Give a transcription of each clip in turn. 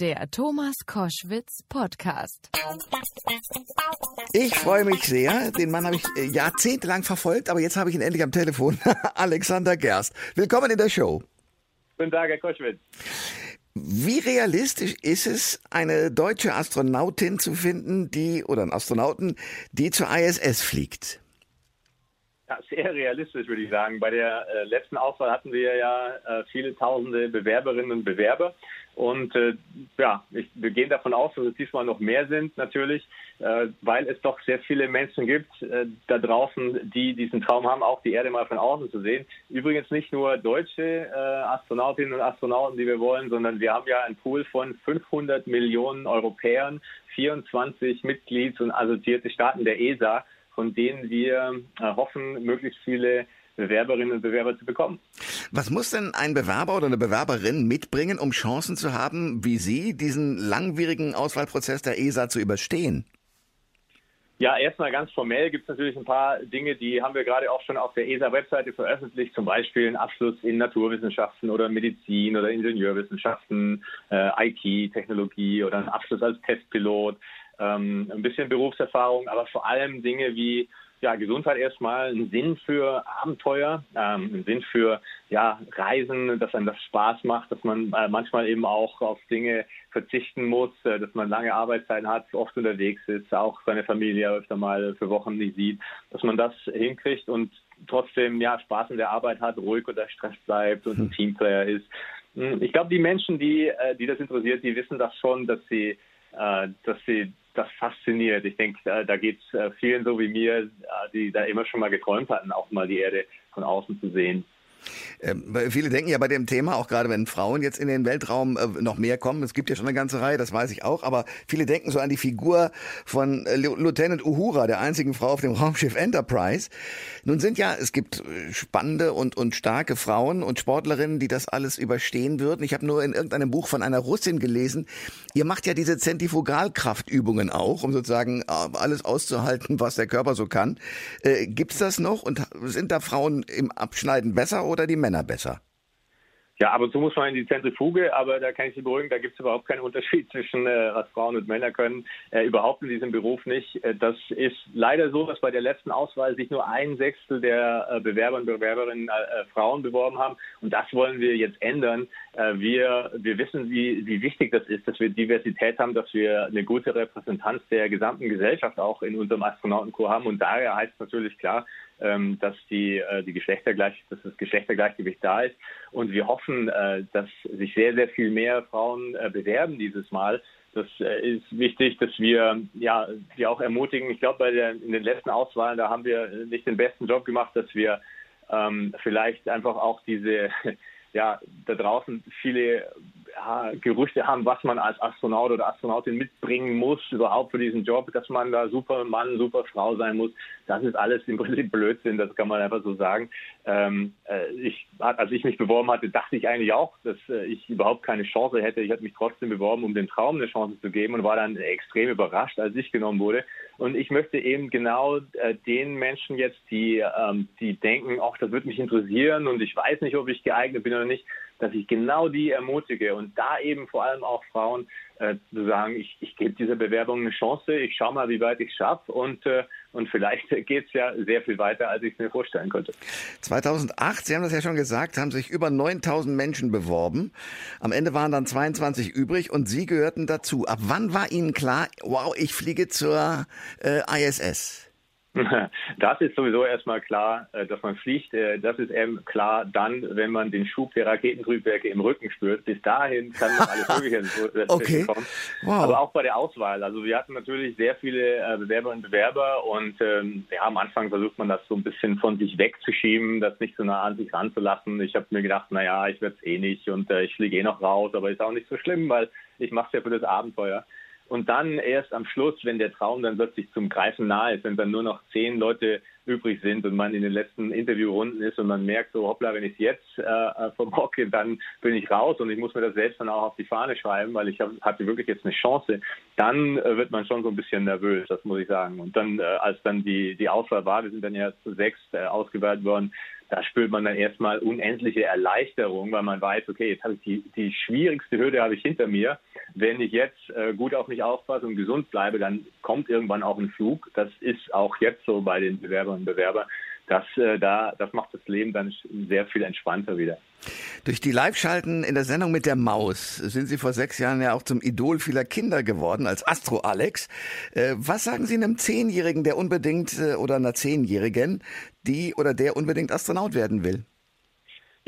Der Thomas Koschwitz Podcast. Ich freue mich sehr. Den Mann habe ich äh, jahrzehntelang verfolgt, aber jetzt habe ich ihn endlich am Telefon. Alexander Gerst. Willkommen in der Show. Guten Tag, Herr Koschwitz. Wie realistisch ist es, eine deutsche Astronautin zu finden, die oder einen Astronauten, die zur ISS fliegt? Ja, sehr realistisch, würde ich sagen. Bei der äh, letzten Auswahl hatten wir ja äh, viele tausende Bewerberinnen und Bewerber. Und äh, ja, ich, wir gehen davon aus, dass es diesmal noch mehr sind, natürlich, äh, weil es doch sehr viele Menschen gibt äh, da draußen, die diesen Traum haben, auch die Erde mal von außen zu sehen. Übrigens nicht nur deutsche äh, Astronautinnen und Astronauten, die wir wollen, sondern wir haben ja einen Pool von 500 Millionen Europäern, 24 Mitglieds- und assoziierte Staaten der ESA von denen wir äh, hoffen, möglichst viele Bewerberinnen und Bewerber zu bekommen. Was muss denn ein Bewerber oder eine Bewerberin mitbringen, um Chancen zu haben, wie Sie diesen langwierigen Auswahlprozess der ESA zu überstehen? Ja, erstmal ganz formell gibt es natürlich ein paar Dinge, die haben wir gerade auch schon auf der ESA-Webseite veröffentlicht, zum Beispiel einen Abschluss in Naturwissenschaften oder Medizin oder Ingenieurwissenschaften, äh, IT, Technologie oder einen Abschluss als Testpilot, ähm, ein bisschen Berufserfahrung, aber vor allem Dinge wie ja, Gesundheit erstmal, einen Sinn für Abenteuer, ähm, einen Sinn für ja, Reisen, dass einem das Spaß macht, dass man äh, manchmal eben auch auf Dinge verzichten muss, äh, dass man lange Arbeitszeiten hat, oft unterwegs ist, auch seine Familie öfter mal für Wochen nicht sieht, dass man das hinkriegt und trotzdem ja Spaß in der Arbeit hat, ruhig unter Stress bleibt und ein hm. Teamplayer ist. Hm, ich glaube, die Menschen, die, äh, die das interessiert, die wissen das schon, dass sie, äh, dass sie das fasziniert. Ich denke, da, da geht es äh, vielen so wie mir, äh, die da immer schon mal geträumt hatten, auch mal die Erde von außen zu sehen. Ähm, viele denken ja bei dem Thema, auch gerade wenn Frauen jetzt in den Weltraum äh, noch mehr kommen, es gibt ja schon eine ganze Reihe, das weiß ich auch, aber viele denken so an die Figur von äh, Lieutenant Uhura, der einzigen Frau auf dem Raumschiff Enterprise. Nun sind ja, es gibt äh, spannende und, und starke Frauen und Sportlerinnen, die das alles überstehen würden. Ich habe nur in irgendeinem Buch von einer Russin gelesen, ihr macht ja diese Zentrifugalkraftübungen auch, um sozusagen äh, alles auszuhalten, was der Körper so kann. Äh, gibt's das noch und sind da Frauen im Abschneiden besser oder die Männer besser? Ja, ab und zu muss man in die Zentrifuge, aber da kann ich Sie beruhigen, da gibt es überhaupt keinen Unterschied zwischen äh, was Frauen und Männer können, äh, überhaupt in diesem Beruf nicht. Äh, das ist leider so, dass bei der letzten Auswahl sich nur ein Sechstel der äh, Bewerber und Bewerberinnen äh, Frauen beworben haben und das wollen wir jetzt ändern. Äh, wir, wir wissen, wie, wie wichtig das ist, dass wir Diversität haben, dass wir eine gute Repräsentanz der gesamten Gesellschaft auch in unserem Astronautenkorps haben und daher heißt es natürlich klar, ähm, dass die, äh, die Geschlechtergleich, dass das Geschlechtergleichgewicht da ist. Und wir hoffen, äh, dass sich sehr, sehr viel mehr Frauen äh, bewerben dieses Mal. Das äh, ist wichtig, dass wir ja die auch ermutigen. Ich glaube, bei der in den letzten Auswahlen, da haben wir nicht den besten Job gemacht, dass wir ähm, vielleicht einfach auch diese ja, da draußen viele ja, Gerüchte haben, was man als Astronaut oder Astronautin mitbringen muss, überhaupt für diesen Job, dass man da super Mann, super Frau sein muss. Das ist alles im Prinzip Blödsinn, das kann man einfach so sagen. Ähm, äh, ich, als ich mich beworben hatte, dachte ich eigentlich auch, dass äh, ich überhaupt keine Chance hätte. Ich hatte mich trotzdem beworben, um dem Traum eine Chance zu geben und war dann extrem überrascht, als ich genommen wurde. Und ich möchte eben genau äh, den Menschen jetzt, die, ähm, die denken, ach, das würde mich interessieren und ich weiß nicht, ob ich geeignet bin oder nicht, dass ich genau die ermutige und da eben vor allem auch Frauen äh, zu sagen, ich, ich gebe dieser Bewerbung eine Chance, ich schaue mal, wie weit ich schaffe und, äh, und vielleicht geht es ja sehr viel weiter, als ich mir vorstellen könnte. 2008, Sie haben das ja schon gesagt, haben sich über 9000 Menschen beworben. Am Ende waren dann 22 übrig und Sie gehörten dazu. Ab wann war Ihnen klar, wow, ich fliege zur äh, ISS? Das ist sowieso erstmal klar, äh, dass man fliegt. Äh, das ist eben klar dann, wenn man den Schub der Raketentriebwerke im Rücken spürt. Bis dahin kann noch alles Mögliche okay. kommen. Wow. Aber auch bei der Auswahl. Also wir hatten natürlich sehr viele äh, Bewerberinnen und Bewerber und ähm, ja, am Anfang versucht man das so ein bisschen von sich wegzuschieben, das nicht so nah an sich ranzulassen. Ich habe mir gedacht, naja, ich werde es eh nicht und äh, ich fliege eh noch raus, aber ist auch nicht so schlimm, weil ich mache es ja für das Abenteuer. Und dann erst am Schluss, wenn der Traum dann plötzlich zum Greifen nahe ist, wenn dann nur noch zehn Leute übrig sind und man in den letzten Interviewrunden ist und man merkt so, hoppla, wenn ich jetzt äh, verbocke, dann bin ich raus und ich muss mir das selbst dann auch auf die Fahne schreiben, weil ich hab, hatte wirklich jetzt eine Chance, dann äh, wird man schon so ein bisschen nervös, das muss ich sagen. Und dann, äh, als dann die, die Auswahl war, wir sind dann ja zu sechs äh, ausgewählt worden, da spürt man dann erstmal unendliche Erleichterung, weil man weiß, okay, jetzt habe ich die, die schwierigste Hürde habe ich hinter mir wenn ich jetzt äh, gut auf mich aufpasse und gesund bleibe, dann kommt irgendwann auch ein Flug. Das ist auch jetzt so bei den Bewerberinnen und Bewerbern das, äh, da, das macht das Leben dann sehr viel entspannter wieder. Durch die Live-Schalten in der Sendung mit der Maus sind Sie vor sechs Jahren ja auch zum Idol vieler Kinder geworden, als Astro Alex. Äh, was sagen Sie einem Zehnjährigen, der unbedingt, äh, oder einer Zehnjährigen, die oder der unbedingt Astronaut werden will?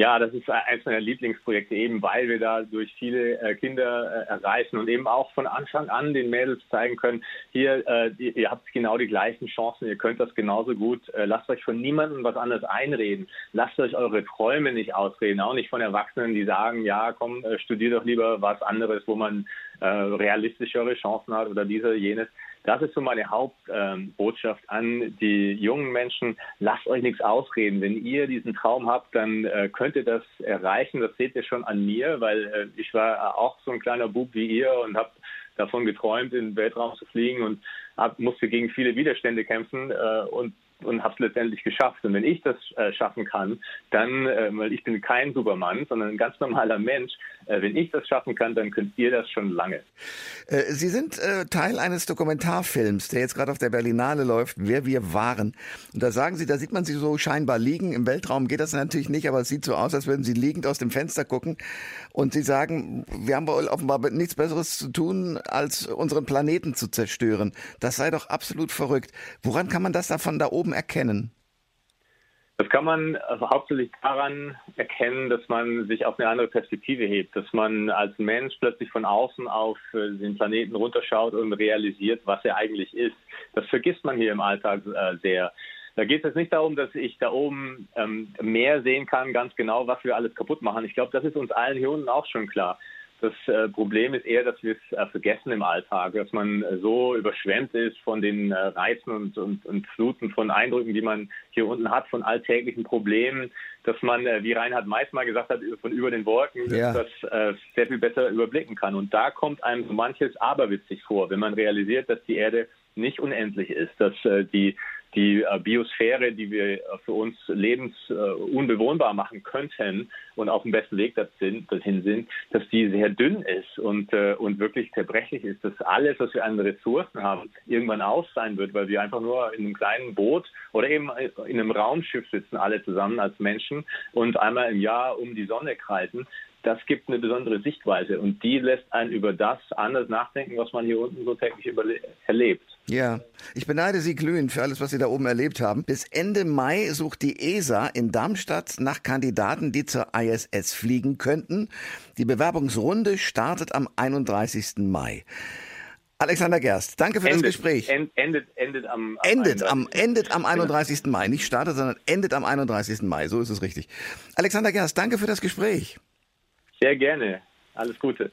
Ja, das ist eines meiner Lieblingsprojekte, eben weil wir da durch viele äh, Kinder äh, erreichen und eben auch von Anfang an den Mädels zeigen können, hier, äh, ihr, habt genau die gleichen Chancen, ihr könnt das genauso gut. Lasst euch von niemandem was anderes einreden. Lasst euch eure Träume nicht ausreden, auch nicht von Erwachsenen, die sagen, ja, komm, studier doch lieber was anderes, wo man äh, realistischere Chancen hat oder diese, jenes. Das ist so meine Hauptbotschaft ähm, an die jungen Menschen. Lasst euch nichts ausreden. Wenn ihr diesen Traum habt, dann äh, könnt ihr das erreichen. Das seht ihr schon an mir, weil äh, ich war auch so ein kleiner Bub wie ihr und habe davon geträumt, in den Weltraum zu fliegen und hab, musste gegen viele Widerstände kämpfen äh, und und habe es letztendlich geschafft. Und wenn ich das äh, schaffen kann, dann, äh, weil ich bin kein Supermann, sondern ein ganz normaler Mensch, äh, wenn ich das schaffen kann, dann könnt ihr das schon lange. Äh, Sie sind äh, Teil eines Dokumentarfilms, der jetzt gerade auf der Berlinale läuft, Wer wir waren. Und da sagen Sie, da sieht man Sie so scheinbar liegen. Im Weltraum geht das natürlich nicht, aber es sieht so aus, als würden Sie liegend aus dem Fenster gucken. Und Sie sagen, wir haben offenbar nichts Besseres zu tun, als unseren Planeten zu zerstören. Das sei doch absolut verrückt. Woran kann man das davon da oben Glauben erkennen? Das kann man also hauptsächlich daran erkennen, dass man sich auf eine andere Perspektive hebt, dass man als Mensch plötzlich von außen auf äh, den Planeten runterschaut und realisiert, was er eigentlich ist. Das vergisst man hier im Alltag äh, sehr. Da geht es jetzt nicht darum, dass ich da oben ähm, mehr sehen kann, ganz genau, was wir alles kaputt machen. Ich glaube, das ist uns allen hier unten auch schon klar. Das äh, Problem ist eher, dass wir es äh, vergessen im Alltag, dass man äh, so überschwemmt ist von den äh, Reizen und, und, und, Fluten von Eindrücken, die man hier unten hat, von alltäglichen Problemen, dass man, äh, wie Reinhard Meis mal gesagt hat, von über den Wolken ja. das äh, sehr viel besser überblicken kann. Und da kommt einem so manches aberwitzig vor, wenn man realisiert, dass die Erde nicht unendlich ist, dass die die äh, Biosphäre, die wir äh, für uns lebensunbewohnbar äh, machen könnten und auf dem besten Weg dorthin sind, dass die sehr dünn ist und, und wirklich zerbrechlich ist, dass alles, was wir an Ressourcen haben, irgendwann aus sein wird, weil wir einfach nur in einem kleinen Boot oder eben in einem Raumschiff sitzen, alle zusammen als Menschen und einmal im Jahr um die Sonne kreisen das gibt eine besondere Sichtweise und die lässt einen über das anders nachdenken, was man hier unten so täglich erlebt. Ja, ich beneide Sie glühend für alles, was Sie da oben erlebt haben. Bis Ende Mai sucht die ESA in Darmstadt nach Kandidaten, die zur ISS fliegen könnten. Die Bewerbungsrunde startet am 31. Mai. Alexander Gerst, danke für endet, das Gespräch. End, endet, endet am, am endet, am, endet am 31. Mai. Nicht startet, sondern endet am 31. Mai. So ist es richtig. Alexander Gerst, danke für das Gespräch. Sehr gerne. Alles Gute.